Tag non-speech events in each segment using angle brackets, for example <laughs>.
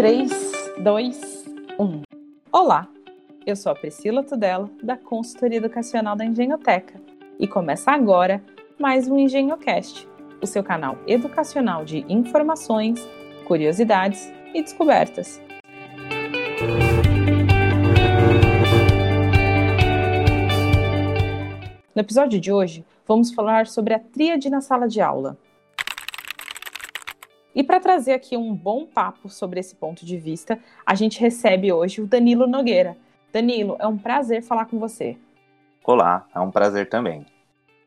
3, 2, 1. Olá, eu sou a Priscila Tudela, da Consultoria Educacional da Engenhoteca, e começa agora mais um EngenhoCast, o seu canal educacional de informações, curiosidades e descobertas. No episódio de hoje, vamos falar sobre a tríade na sala de aula. E para trazer aqui um bom papo sobre esse ponto de vista, a gente recebe hoje o Danilo Nogueira. Danilo, é um prazer falar com você. Olá, é um prazer também.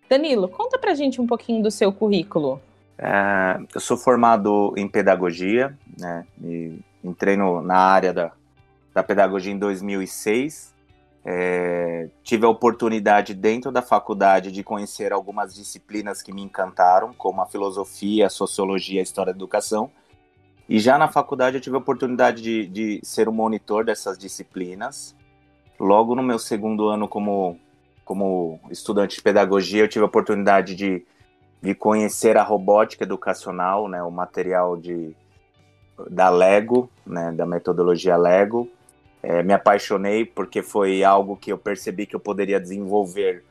Danilo, conta pra gente um pouquinho do seu currículo. É, eu sou formado em pedagogia, né? E entrei no, na área da, da pedagogia em 2006 é, tive a oportunidade dentro da faculdade de conhecer algumas disciplinas que me encantaram, como a filosofia, a sociologia, a história da educação. E já na faculdade eu tive a oportunidade de, de ser o um monitor dessas disciplinas. Logo no meu segundo ano como, como estudante de pedagogia, eu tive a oportunidade de, de conhecer a robótica educacional, né, o material de, da Lego, né, da metodologia Lego é, me apaixonei porque foi algo que eu percebi que eu poderia desenvolver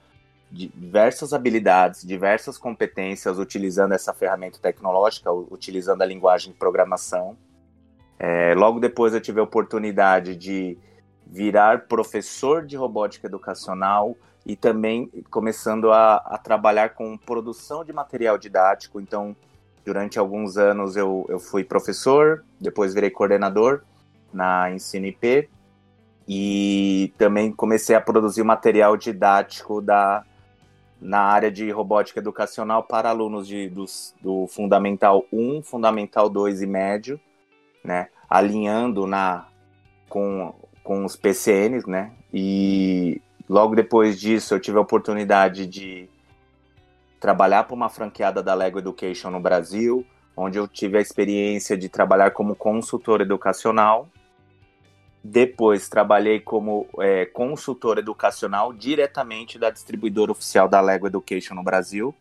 diversas habilidades, diversas competências utilizando essa ferramenta tecnológica, utilizando a linguagem de programação. É, logo depois eu tive a oportunidade de virar professor de robótica educacional e também começando a, a trabalhar com produção de material didático. Então, durante alguns anos eu, eu fui professor, depois virei coordenador na Ensino IP e também comecei a produzir material didático da, na área de robótica educacional para alunos de, do, do Fundamental 1, Fundamental 2 e Médio, né? alinhando na, com, com os PCNs, né? E logo depois disso eu tive a oportunidade de trabalhar para uma franqueada da Lego Education no Brasil, onde eu tive a experiência de trabalhar como consultor educacional depois trabalhei como é, consultor educacional diretamente da distribuidora oficial da Lego Education no Brasil,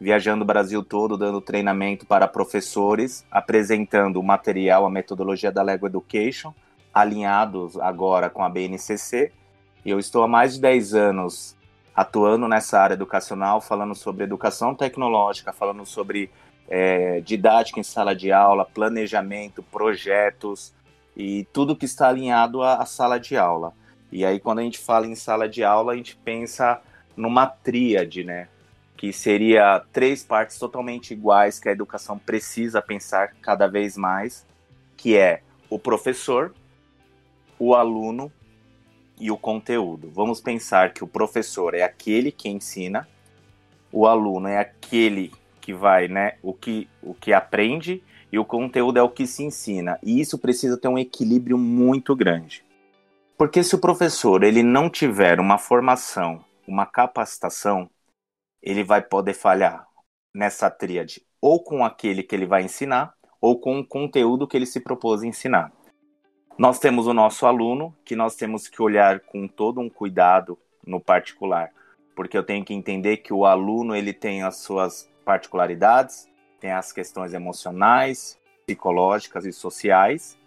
viajando o Brasil todo, dando treinamento para professores, apresentando o material, a metodologia da Lego Education, alinhados agora com a BNCC. E eu estou há mais de 10 anos atuando nessa área educacional, falando sobre educação tecnológica, falando sobre é, didática em sala de aula, planejamento, projetos, e tudo que está alinhado à, à sala de aula. E aí, quando a gente fala em sala de aula, a gente pensa numa tríade, né? Que seria três partes totalmente iguais que a educação precisa pensar cada vez mais, que é o professor, o aluno e o conteúdo. Vamos pensar que o professor é aquele que ensina, o aluno é aquele que vai, né, o que, o que aprende e o conteúdo é o que se ensina. E isso precisa ter um equilíbrio muito grande. Porque se o professor ele não tiver uma formação, uma capacitação, ele vai poder falhar nessa tríade, ou com aquele que ele vai ensinar, ou com o conteúdo que ele se propôs a ensinar. Nós temos o nosso aluno, que nós temos que olhar com todo um cuidado no particular, porque eu tenho que entender que o aluno ele tem as suas particularidades, tem as questões emocionais, psicológicas e sociais.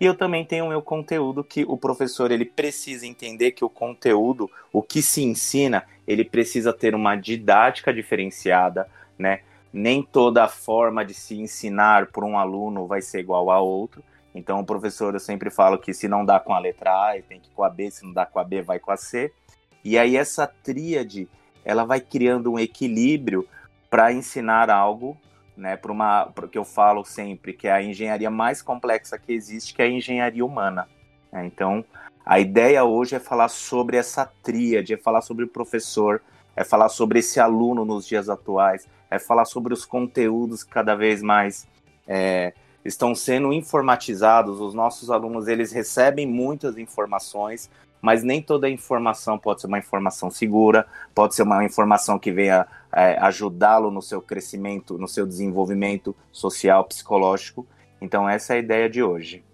E eu também tenho o meu conteúdo que o professor ele precisa entender que o conteúdo, o que se ensina, ele precisa ter uma didática diferenciada, né? Nem toda forma de se ensinar por um aluno vai ser igual a outro. Então, o professor, eu sempre falo que se não dá com a letra A, tem que ir com a B, se não dá com a B, vai com a C. E aí, essa tríade, ela vai criando um equilíbrio para ensinar algo né, para uma, porque eu falo sempre que é a engenharia mais complexa que existe, que é a engenharia humana. Né? Então, a ideia hoje é falar sobre essa tríade, é falar sobre o professor, é falar sobre esse aluno nos dias atuais, é falar sobre os conteúdos que cada vez mais é, estão sendo informatizados. Os nossos alunos eles recebem muitas informações, mas nem toda informação pode ser uma informação segura, pode ser uma informação que venha é, ajudá-lo no seu crescimento, no seu desenvolvimento social, psicológico. Então, essa é a ideia de hoje.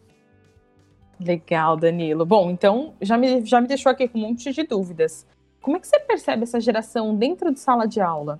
Legal, Danilo. Bom, então já me, já me deixou aqui com um monte de dúvidas. Como é que você percebe essa geração dentro de sala de aula?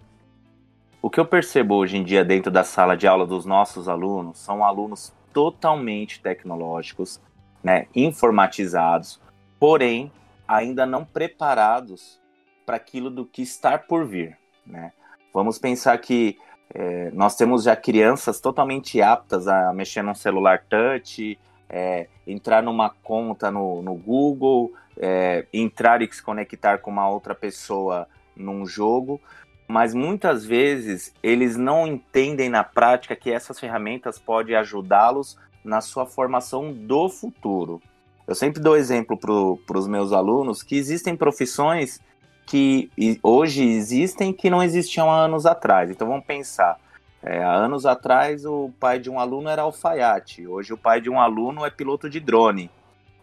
O que eu percebo hoje em dia dentro da sala de aula dos nossos alunos são alunos totalmente tecnológicos, né, informatizados, porém ainda não preparados para aquilo do que está por vir. Né? Vamos pensar que é, nós temos já crianças totalmente aptas a mexer num celular touch, é, entrar numa conta no, no Google, é, entrar e se conectar com uma outra pessoa num jogo, mas muitas vezes eles não entendem na prática que essas ferramentas podem ajudá-los na sua formação do futuro. Eu sempre dou exemplo para os meus alunos que existem profissões que hoje existem que não existiam há anos atrás. Então vamos pensar. É, há anos atrás o pai de um aluno era alfaiate, hoje o pai de um aluno é piloto de drone,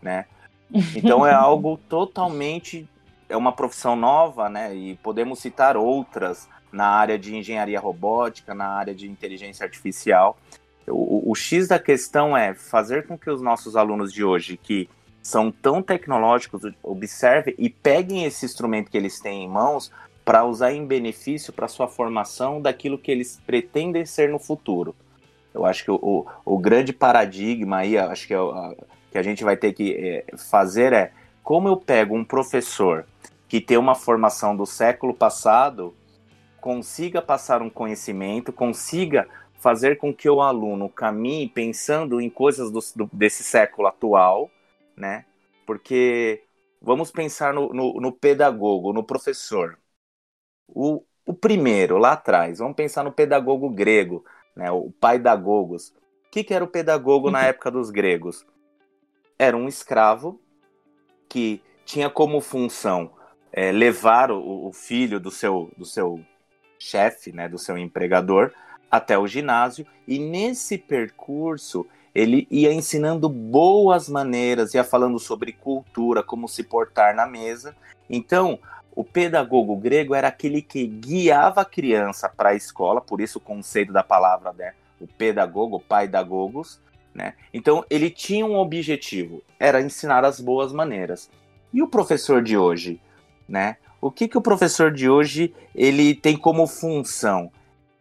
né? Então é <laughs> algo totalmente é uma profissão nova, né? E podemos citar outras na área de engenharia robótica, na área de inteligência artificial. O, o, X da questão é fazer com que os nossos alunos de hoje, que são tão tecnológicos, observem e peguem esse instrumento que eles têm em mãos para usar em benefício para sua formação daquilo que eles pretendem ser no futuro. Eu acho que o, o, o grande paradigma aí, acho que, é a, que a gente vai ter que é, fazer é como eu pego um professor que tem uma formação do século passado, consiga passar um conhecimento, consiga fazer com que o aluno caminhe pensando em coisas do, do, desse século atual, né? Porque vamos pensar no, no, no pedagogo, no professor. O, o primeiro, lá atrás, vamos pensar no pedagogo grego, né? o pai da Gogos. O que, que era o pedagogo na uhum. época dos gregos? Era um escravo que tinha como função é, levar o, o, filho do seu, do seu chefe, né, do seu empregador, até o ginásio e nesse percurso ele ia ensinando boas maneiras, ia falando sobre cultura, como se portar na mesa. Então, o pedagogo grego era aquele que guiava a criança para a escola, por isso o conceito da palavra, né, o pedagogo, pai da gogos, né? Então, ele tinha um objetivo, era ensinar as boas maneiras. E o professor de hoje, né? O que, que o professor de hoje ele tem como função?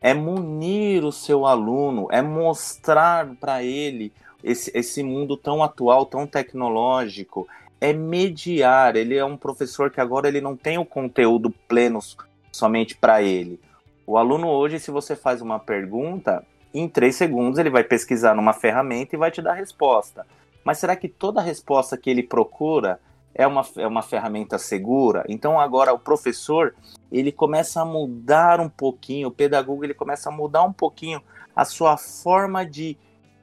É munir o seu aluno, é mostrar para ele esse, esse mundo tão atual, tão tecnológico, é mediar. Ele é um professor que agora ele não tem o conteúdo pleno somente para ele. O aluno hoje, se você faz uma pergunta, em três segundos ele vai pesquisar numa ferramenta e vai te dar a resposta. Mas será que toda a resposta que ele procura é uma, é uma ferramenta segura. Então agora o professor ele começa a mudar um pouquinho, o pedagogo ele começa a mudar um pouquinho a sua forma de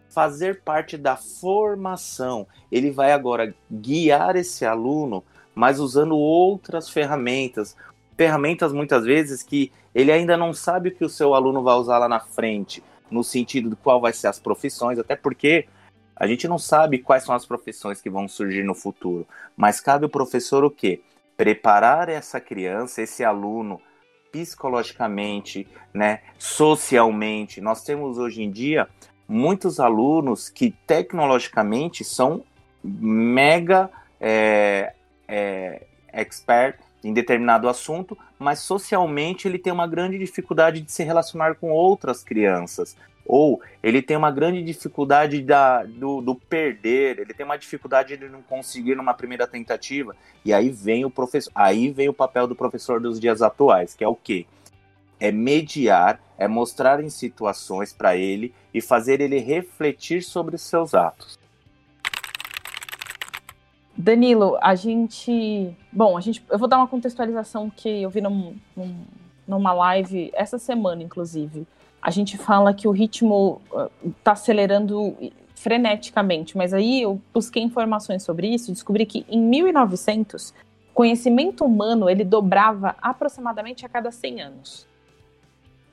fazer parte da formação. Ele vai agora guiar esse aluno, mas usando outras ferramentas, ferramentas muitas vezes que ele ainda não sabe o que o seu aluno vai usar lá na frente, no sentido de qual vai ser as profissões, até porque a gente não sabe quais são as profissões que vão surgir no futuro, mas cabe o professor o quê? Preparar essa criança, esse aluno psicologicamente, né, socialmente. Nós temos hoje em dia muitos alunos que tecnologicamente são mega é, é, expert em determinado assunto, mas socialmente ele tem uma grande dificuldade de se relacionar com outras crianças, ou ele tem uma grande dificuldade da, do, do, perder, ele tem uma dificuldade de não conseguir numa primeira tentativa, e aí vem o professor, aí vem o papel do professor dos dias atuais, que é o quê? É mediar, é mostrar em situações para ele e fazer ele refletir sobre os seus atos. Danilo, a gente. Bom, a gente. Eu vou dar uma contextualização que eu vi num, num, numa live essa semana, inclusive a gente fala que o ritmo está uh, acelerando freneticamente, mas aí eu busquei informações sobre isso e descobri que em 1900 o conhecimento humano ele dobrava aproximadamente a cada 100 anos.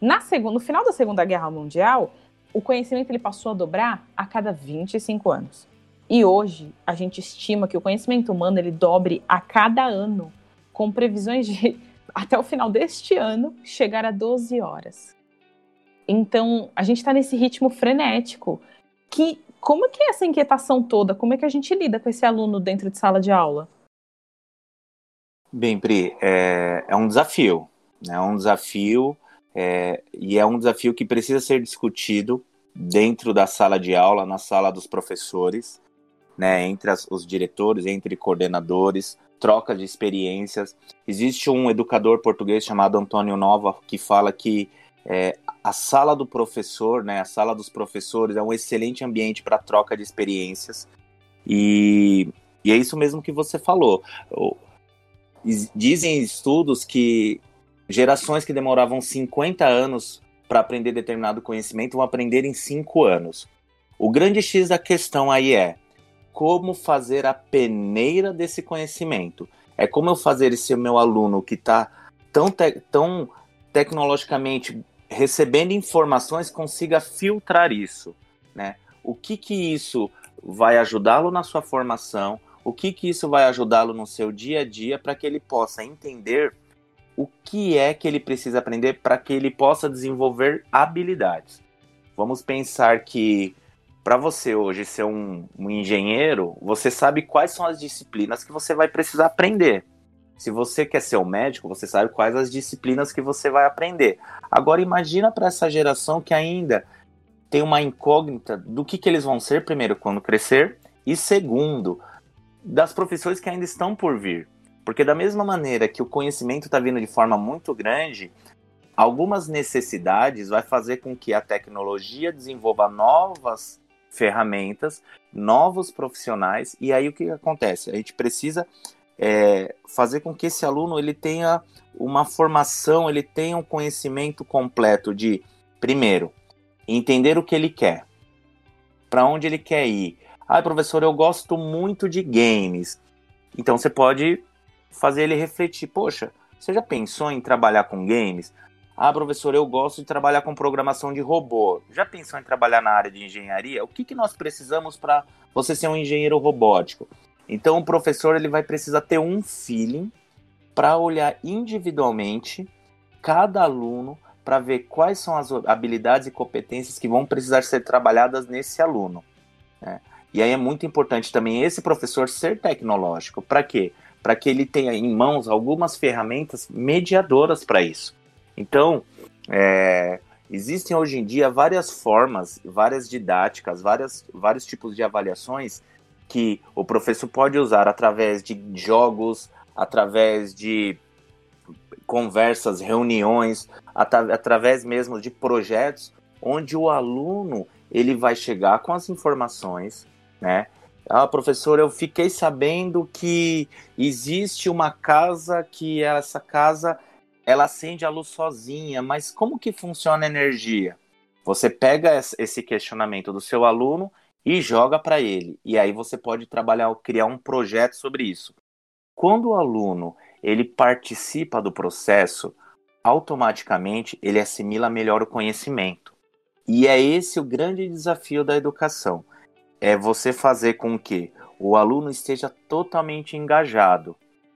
Na no final da Segunda Guerra Mundial, o conhecimento ele passou a dobrar a cada 25 anos. E hoje a gente estima que o conhecimento humano ele dobre a cada ano, com previsões de <laughs> até o final deste ano chegar a 12 horas. Então, a gente está nesse ritmo frenético. Que como é que é essa inquietação toda? Como é que a gente lida com esse aluno dentro de sala de aula? Bem, Pri, é, é um desafio. Né? É um desafio é, e é um desafio que precisa ser discutido dentro da sala de aula, na sala dos professores, né, entre as, os diretores, entre coordenadores, troca de experiências. Existe um educador português chamado Antônio Nova que fala que é, a sala do professor, né, a sala dos professores é um excelente ambiente para troca de experiências. E, e é isso mesmo que você falou. Dizem estudos que gerações que demoravam 50 anos para aprender determinado conhecimento vão aprender em 5 anos. O grande X da questão aí é como fazer a peneira desse conhecimento. É como eu fazer esse meu aluno que está tão, te tão tecnologicamente recebendo informações consiga filtrar isso, né? O que que isso vai ajudá-lo na sua formação? O que que isso vai ajudá-lo no seu dia a dia para que ele possa entender o que é que ele precisa aprender para que ele possa desenvolver habilidades. Vamos pensar que para você hoje ser um, um, engenheiro, você sabe quais são as disciplinas que você vai precisar aprender. Se você quer ser um médico, você sabe quais as disciplinas que você vai aprender. Agora imagina para essa geração que ainda tem uma incógnita do que, que eles vão ser, primeiro, quando crescer, e segundo, das profissões que ainda estão por vir. Porque da mesma maneira que o conhecimento está vindo de forma muito grande, algumas necessidades vai fazer com que a tecnologia desenvolva novas ferramentas, novos profissionais, e aí o que acontece? A gente precisa é, fazer com que esse aluno ele tenha uma formação, ele tenha um conhecimento completo de, primeiro, entender o que ele quer, para onde ele quer ir. Ah, professor, eu gosto muito de games. Então você pode fazer ele refletir: poxa, você já pensou em trabalhar com games? Ah, professor, eu gosto de trabalhar com programação de robô. Já pensou em trabalhar na área de engenharia? O que, que nós precisamos para você ser um engenheiro robótico? Então o professor ele vai precisar ter um feeling para olhar individualmente cada aluno para ver quais são as habilidades e competências que vão precisar ser trabalhadas nesse aluno. Né? E aí é muito importante também esse professor ser tecnológico. Para quê? Para que ele tenha em mãos algumas ferramentas mediadoras para isso. Então, é, existem hoje em dia várias formas, várias didáticas, várias, vários tipos de avaliações que o professor pode usar através de jogos, através de conversas, reuniões, através mesmo de projetos, onde o aluno ele vai chegar com as informações, né? Ah, professor, eu fiquei sabendo que existe uma casa que essa casa ela acende a luz sozinha, mas como que funciona a energia? Você pega esse questionamento do seu aluno e joga para ele. E aí você pode trabalhar, criar um projeto sobre isso. Quando o aluno ele participa do processo, automaticamente ele assimila melhor o conhecimento. E é esse o grande desafio da educação. É você fazer com que o aluno esteja totalmente engajado.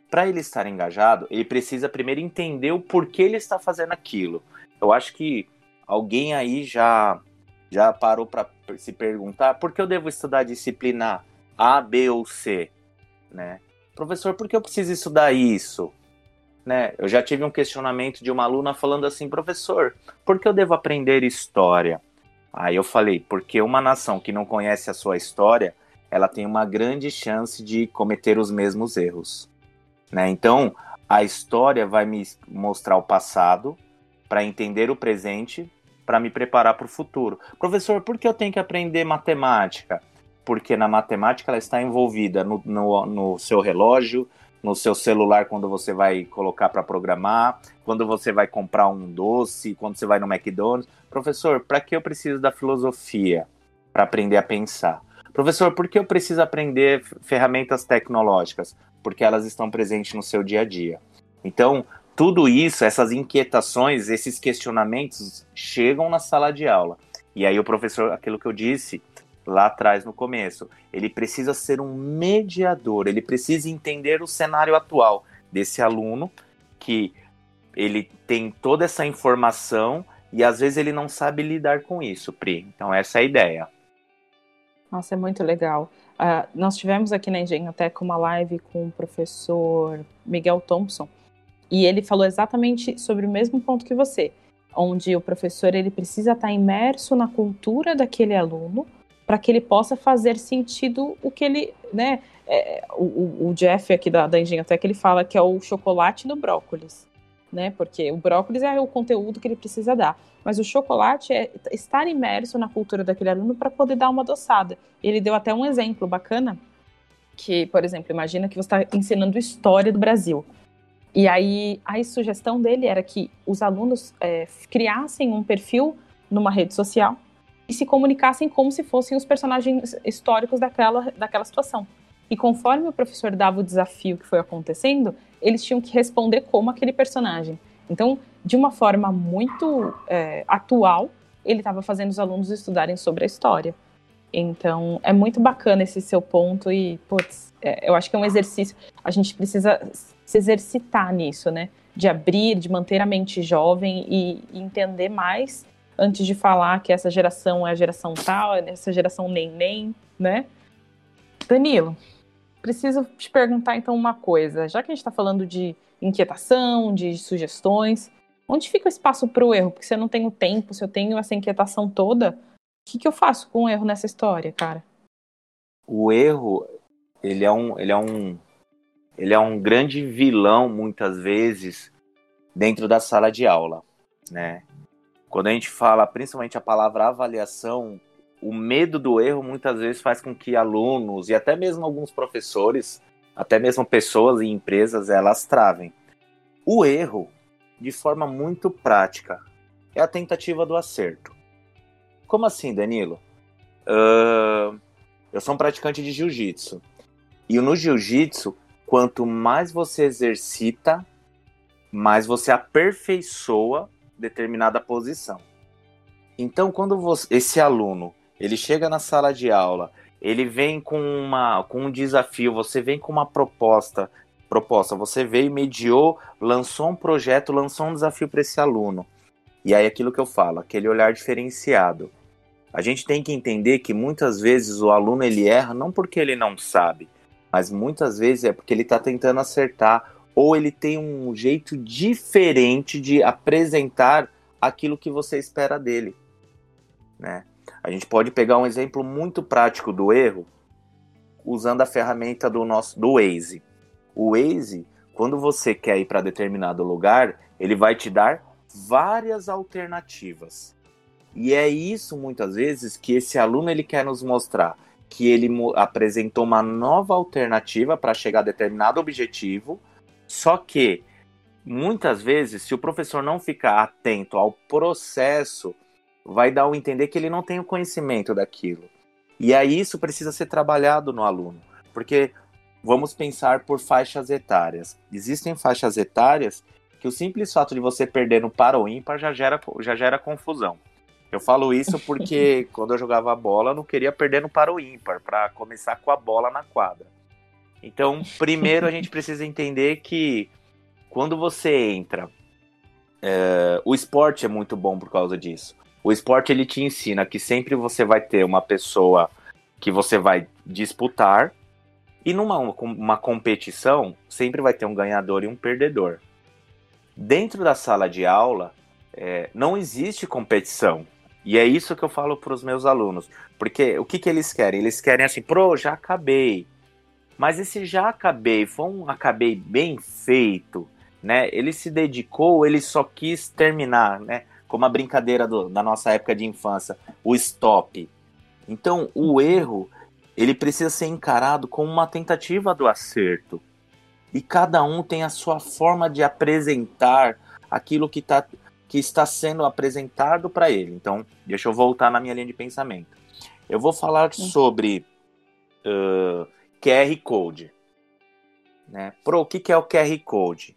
Para ele estar engajado, ele precisa primeiro entender o porquê ele está fazendo aquilo. Eu acho que alguém aí já já parou para se perguntar por que eu devo estudar disciplina A, B ou C, né? Professor, por que eu preciso estudar isso? Né? Eu já tive um questionamento de uma aluna falando assim, professor, por que eu devo aprender história? Aí eu falei, porque uma nação que não conhece a sua história, ela tem uma grande chance de cometer os mesmos erros. Né? Então, a história vai me mostrar o passado para entender o presente para me preparar para o futuro. Professor, por que eu tenho que aprender matemática? Porque na matemática ela está envolvida no, no, no seu relógio, no seu celular quando você vai colocar para programar, quando você vai comprar um doce, quando você vai no McDonald's. Professor, para que eu preciso da filosofia? Para aprender a pensar. Professor, por que eu preciso aprender ferramentas tecnológicas? Porque elas estão presentes no seu dia a dia. Então, tudo isso, essas inquietações, esses questionamentos chegam na sala de aula. E aí o professor, aquilo que eu disse lá atrás no começo, ele precisa ser um mediador, ele precisa entender o cenário atual desse aluno que ele tem toda essa informação e às vezes ele não sabe lidar com isso, Pri. Então essa é a ideia. Nossa, é muito legal. Uh, nós tivemos aqui na Engenho até com uma live com o professor Miguel Thompson, e ele falou exatamente sobre o mesmo ponto que você. onde o professor ele precisa estar imerso na cultura daquele aluno para que ele possa fazer sentido o que ele, né? É, o, o, Jeff aqui da, da Engenhoteca ele fala que é o chocolate no brócolis, né? Porque o brócolis é o conteúdo que ele precisa dar, mas o chocolate é estar imerso na cultura daquele aluno para poder dar uma adoçada. Ele deu até um exemplo bacana que, por exemplo, imagina que você está ensinando história do Brasil. E aí a sugestão dele era que os alunos é, criassem um perfil numa rede social e se comunicassem como se fossem os personagens históricos daquela, daquela situação. E conforme o professor dava o desafio que foi acontecendo, eles tinham que responder como aquele personagem. Então, de uma forma muito é, atual, ele estava fazendo os alunos estudarem sobre a história. Então, é muito bacana esse seu ponto e, putz, é, eu acho que é um exercício. A gente precisa se exercitar nisso, né? De abrir, de manter a mente jovem e, entender mais antes de falar que essa geração é a geração tal, essa geração nem nem, né? Danilo, preciso te perguntar então uma coisa. Já que a gente está falando de inquietação, de sugestões, onde fica o espaço para o erro? Porque se eu não tenho tempo, se eu tenho essa inquietação toda, o que, que eu faço com o erro nessa história, cara? O erro, ele é um, ele é um, ele é um grande vilão muitas vezes dentro da sala de aula, né? Quando a gente fala, principalmente a palavra avaliação, o medo do erro muitas vezes faz com que alunos e até mesmo alguns professores, até mesmo pessoas e empresas, elas travem. O erro, de forma muito prática, é a tentativa do acerto. Como assim, Danilo? Uh, eu sou um praticante de jiu-jitsu. E no jiu-jitsu, quanto mais você exercita, mais você aperfeiçoa determinada posição. Então, quando você, esse aluno ele chega na sala de aula, ele vem com, uma, com um desafio, você vem com uma proposta, proposta, você veio, mediou, lançou um projeto, lançou um desafio para esse aluno. E aí aquilo que eu falo, aquele olhar diferenciado. A gente tem que entender que muitas vezes o aluno ele erra não porque ele não sabe, mas muitas vezes é porque ele está tentando acertar ou ele tem um jeito diferente de apresentar aquilo que você espera dele, né? A gente pode pegar um exemplo muito prático do erro usando a ferramenta do nosso do Waze. O Waze, quando você quer ir para determinado lugar, ele vai te dar várias alternativas. E é isso muitas vezes que esse aluno ele quer nos mostrar que ele apresentou uma nova alternativa para chegar a determinado objetivo, só que muitas vezes, se o professor não ficar atento ao processo, vai dar o entender que ele não tem o conhecimento daquilo. E aí isso precisa ser trabalhado no aluno, porque vamos pensar por faixas etárias. Existem faixas etárias que o simples fato de você perder no par ou ímpar já gera, já gera confusão. Eu falo isso porque <laughs> quando eu jogava bola, eu não queria perder no para o ímpar, para começar com a bola na quadra. Então, primeiro a gente <laughs> precisa entender que quando você entra, é, o esporte é muito bom por causa disso. O esporte ele te ensina que sempre você vai ter uma pessoa que você vai disputar e numa uma competição sempre vai ter um ganhador e um perdedor. Dentro da sala de aula é, não existe competição. E é isso que eu falo para os meus alunos. Porque o que, que eles querem? Eles querem assim, pro, já acabei. Mas esse já acabei foi um acabei bem feito, né? Ele se dedicou, ele só quis terminar, né? Como a brincadeira do, da nossa época de infância, o stop. Então, o erro, ele precisa ser encarado como uma tentativa do acerto. E cada um tem a sua forma de apresentar aquilo que está que está sendo apresentado para ele. Então, deixa eu voltar na minha linha de pensamento. Eu vou falar sobre uh, QR Code. Né? Pro, o que, que é o QR Code?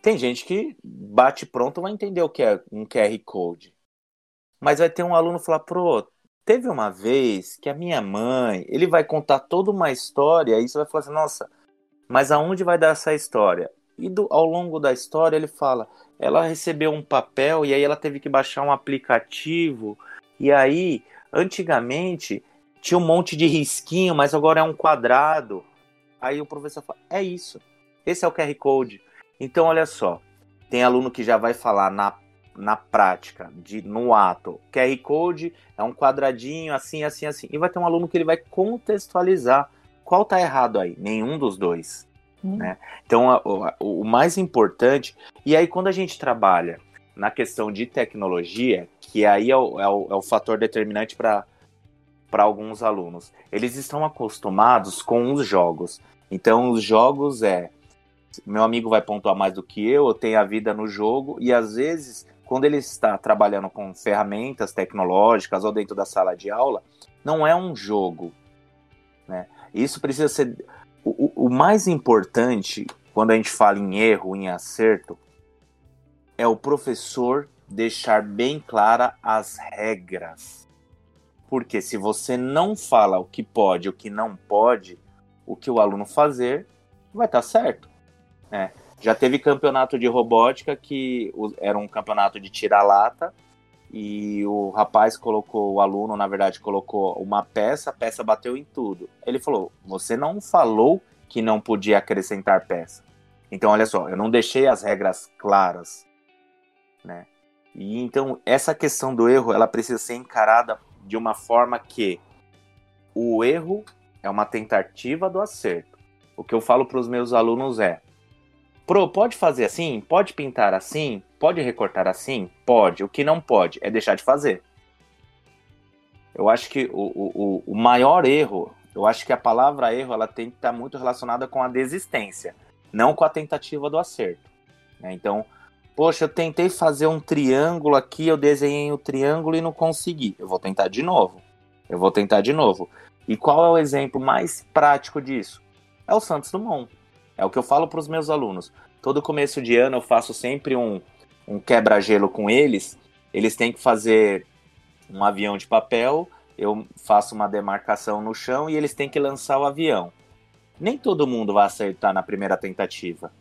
Tem gente que bate pronto vai entender o que é um QR Code. Mas vai ter um aluno falar, pro, teve uma vez que a minha mãe, ele vai contar toda uma história, e você vai falar assim, nossa, mas aonde vai dar essa história? E do, ao longo da história ele fala, ela recebeu um papel e aí ela teve que baixar um aplicativo. E aí, antigamente, tinha um monte de risquinho, mas agora é um quadrado. Aí o professor fala: é isso. Esse é o QR Code. Então, olha só. Tem aluno que já vai falar na na prática, de no ato. QR Code é um quadradinho assim, assim, assim. E vai ter um aluno que ele vai contextualizar qual tá errado aí. Nenhum dos dois. Hum. Né? Então, a, o, o mais importante. E aí, quando a gente trabalha na questão de tecnologia, que aí é o, é o, é o fator determinante para alguns alunos, eles estão acostumados com os jogos. Então, os jogos é. Meu amigo vai pontuar mais do que eu, eu tenho a vida no jogo, e às vezes quando ele está trabalhando com ferramentas tecnológicas ou dentro da sala de aula, não é um jogo. Né? Isso precisa ser. O, mais importante, quando a gente fala em erro, em acerto, é o professor deixar bem clara as regras. Porque se você não fala o que pode o que não pode, o que o aluno fazer vai estar certo. Né? Já teve campeonato de robótica que era um campeonato de tira-lata e o rapaz colocou, o aluno, na verdade, colocou uma peça, a peça bateu em tudo. Ele falou: Você não falou que não podia acrescentar peça. Então, olha só, eu não deixei as regras claras, né? E então, essa questão do erro, ela precisa ser encarada de uma forma que o erro é uma tentativa do acerto. O que eu falo para os meus alunos é: Pro, pode fazer assim? Pode pintar assim? Pode recortar assim? Pode. O que não pode é deixar de fazer. Eu acho que o, o, o maior erro, eu acho que a palavra erro, ela tem que estar muito relacionada com a desistência, não com a tentativa do acerto. Né? Então, poxa, eu tentei fazer um triângulo aqui, eu desenhei o um triângulo e não consegui. Eu vou tentar de novo. Eu vou tentar de novo. E qual é o exemplo mais prático disso? É o Santos Dumont. É o que eu falo para os meus alunos. Todo começo de ano eu faço sempre um, um quebra-gelo com eles. Eles têm que fazer um avião de papel, eu faço uma demarcação no chão e eles têm que lançar o avião. Nem todo mundo vai acertar na primeira tentativa.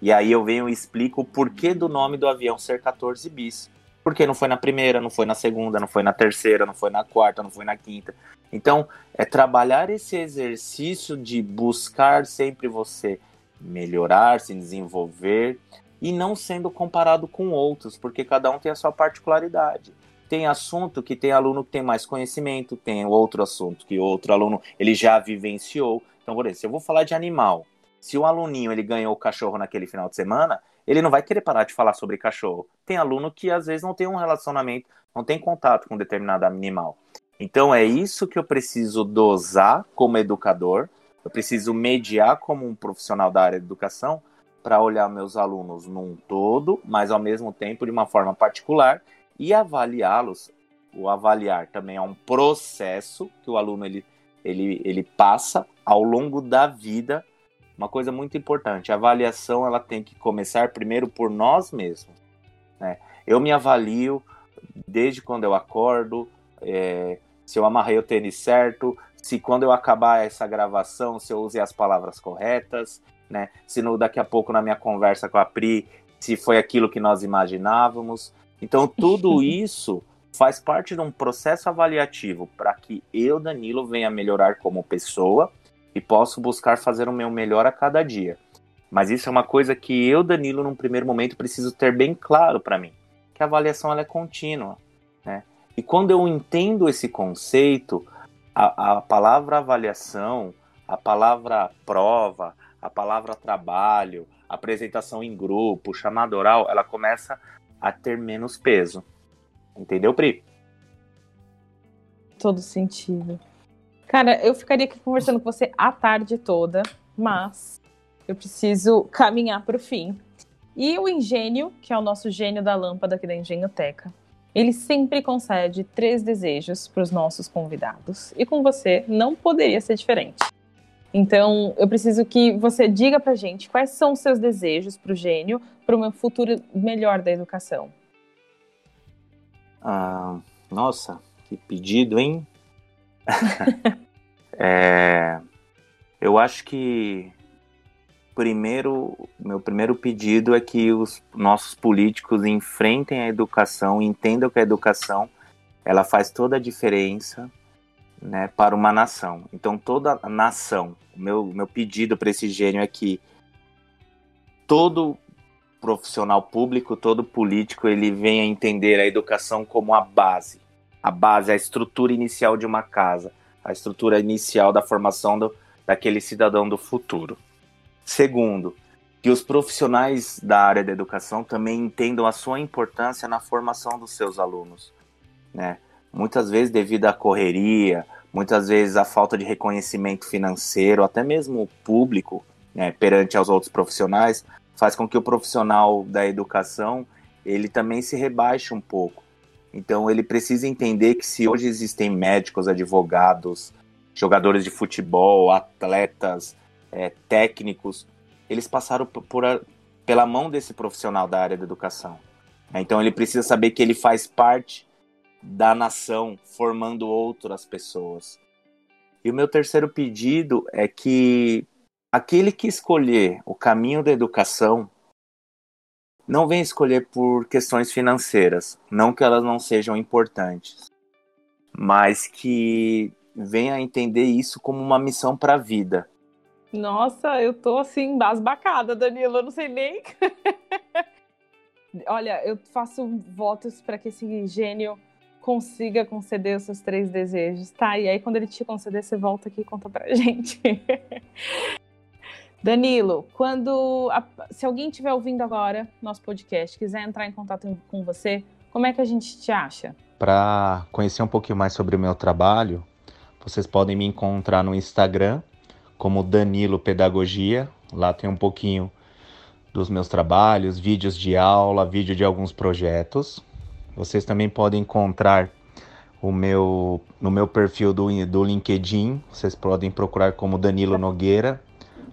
E aí eu venho e explico o porquê do nome do avião ser 14 bis. Porque não foi na primeira, não foi na segunda, não foi na terceira, não foi na quarta, não foi na quinta. Então, é trabalhar esse exercício de buscar sempre você melhorar, se desenvolver e não sendo comparado com outros, porque cada um tem a sua particularidade. Tem assunto que tem aluno que tem mais conhecimento, tem outro assunto que outro aluno ele já vivenciou. Então, por exemplo, se eu vou falar de animal, se o aluninho ele ganhou o cachorro naquele final de semana, ele não vai querer parar de falar sobre cachorro. Tem aluno que às vezes não tem um relacionamento, não tem contato com determinado animal. Então é isso que eu preciso dosar como educador eu preciso mediar como um profissional da área de educação para olhar meus alunos num todo, mas ao mesmo tempo de uma forma particular e avaliá-los. O avaliar também é um processo que o aluno ele, ele, ele passa ao longo da vida. Uma coisa muito importante, a avaliação ela tem que começar primeiro por nós mesmos. Né? Eu me avalio desde quando eu acordo, é, se eu amarrei o tênis certo, se quando eu acabar essa gravação, se eu usei as palavras corretas, né? Se no, daqui a pouco na minha conversa com a Pri, se foi aquilo que nós imaginávamos. Então, tudo isso faz parte de um processo avaliativo para que eu, Danilo, venha melhorar como pessoa e possa buscar fazer o meu melhor a cada dia. Mas isso é uma coisa que eu, Danilo, num primeiro momento preciso ter bem claro para mim, que a avaliação ela é contínua, né? E quando eu entendo esse conceito, a, a palavra avaliação, a palavra prova, a palavra trabalho, apresentação em grupo, chamada oral, ela começa a ter menos peso. Entendeu, Pri? Todo sentido. Cara, eu ficaria aqui conversando com você a tarde toda, mas eu preciso caminhar para o fim. E o Engenho, que é o nosso gênio da lâmpada aqui da Engenhoteca, ele sempre concede três desejos para os nossos convidados e com você não poderia ser diferente. Então, eu preciso que você diga para gente quais são os seus desejos para o gênio para um futuro melhor da educação. Ah, nossa, que pedido, hein? <laughs> é, eu acho que primeiro, meu primeiro pedido é que os nossos políticos enfrentem a educação, entendam que a educação ela faz toda a diferença né, para uma nação. Então, toda nação, meu, meu pedido para esse gênio é que todo profissional público, todo político, ele vem a entender a educação como a base. A base, a estrutura inicial de uma casa, a estrutura inicial da formação do, daquele cidadão do futuro. Segundo, que os profissionais da área da educação também entendam a sua importância na formação dos seus alunos. Né? Muitas vezes, devido à correria, muitas vezes a falta de reconhecimento financeiro, até mesmo público, né, perante aos outros profissionais, faz com que o profissional da educação ele também se rebaixe um pouco. Então ele precisa entender que se hoje existem médicos, advogados, jogadores de futebol, atletas, é, técnicos, eles passaram por, por, pela mão desse profissional da área da educação. Então ele precisa saber que ele faz parte da nação, formando outras pessoas. E o meu terceiro pedido é que aquele que escolher o caminho da educação não vem escolher por questões financeiras, não que elas não sejam importantes, mas que venha entender isso como uma missão para a vida. Nossa, eu tô assim, basbacada, Danilo, eu não sei nem. <laughs> Olha, eu faço votos para que esse gênio consiga conceder os seus três desejos, tá? E aí, quando ele te conceder, você volta aqui e conta pra <laughs> gente. Danilo, quando a, se alguém estiver ouvindo agora nosso podcast, quiser entrar em contato com você, como é que a gente te acha? Para conhecer um pouquinho mais sobre o meu trabalho, vocês podem me encontrar no Instagram como Danilo Pedagogia. Lá tem um pouquinho dos meus trabalhos, vídeos de aula, vídeo de alguns projetos. Vocês também podem encontrar o meu no meu perfil do, do LinkedIn. Vocês podem procurar como Danilo Nogueira.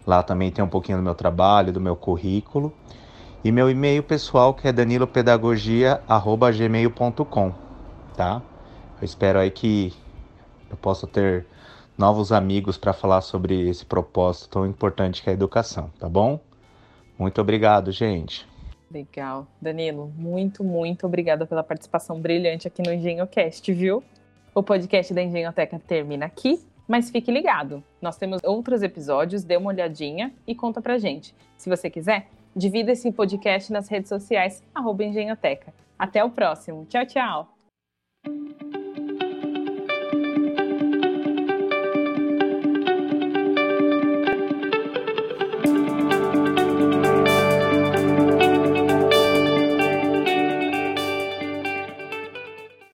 Lá também tem um pouquinho do meu trabalho, do meu currículo. E meu e-mail pessoal que é danilopedagogia@gmail.com, tá? Eu espero aí que eu possa ter novos amigos para falar sobre esse propósito tão importante que é a educação, tá bom? Muito obrigado, gente. Legal. Danilo, muito, muito obrigada pela participação brilhante aqui no EngenhoCast, viu? O podcast da Engenhoteca termina aqui, mas fique ligado. Nós temos outros episódios, dê uma olhadinha e conta pra gente. Se você quiser, divida esse podcast nas redes sociais, arroba Engenhoteca. Até o próximo. Tchau, tchau!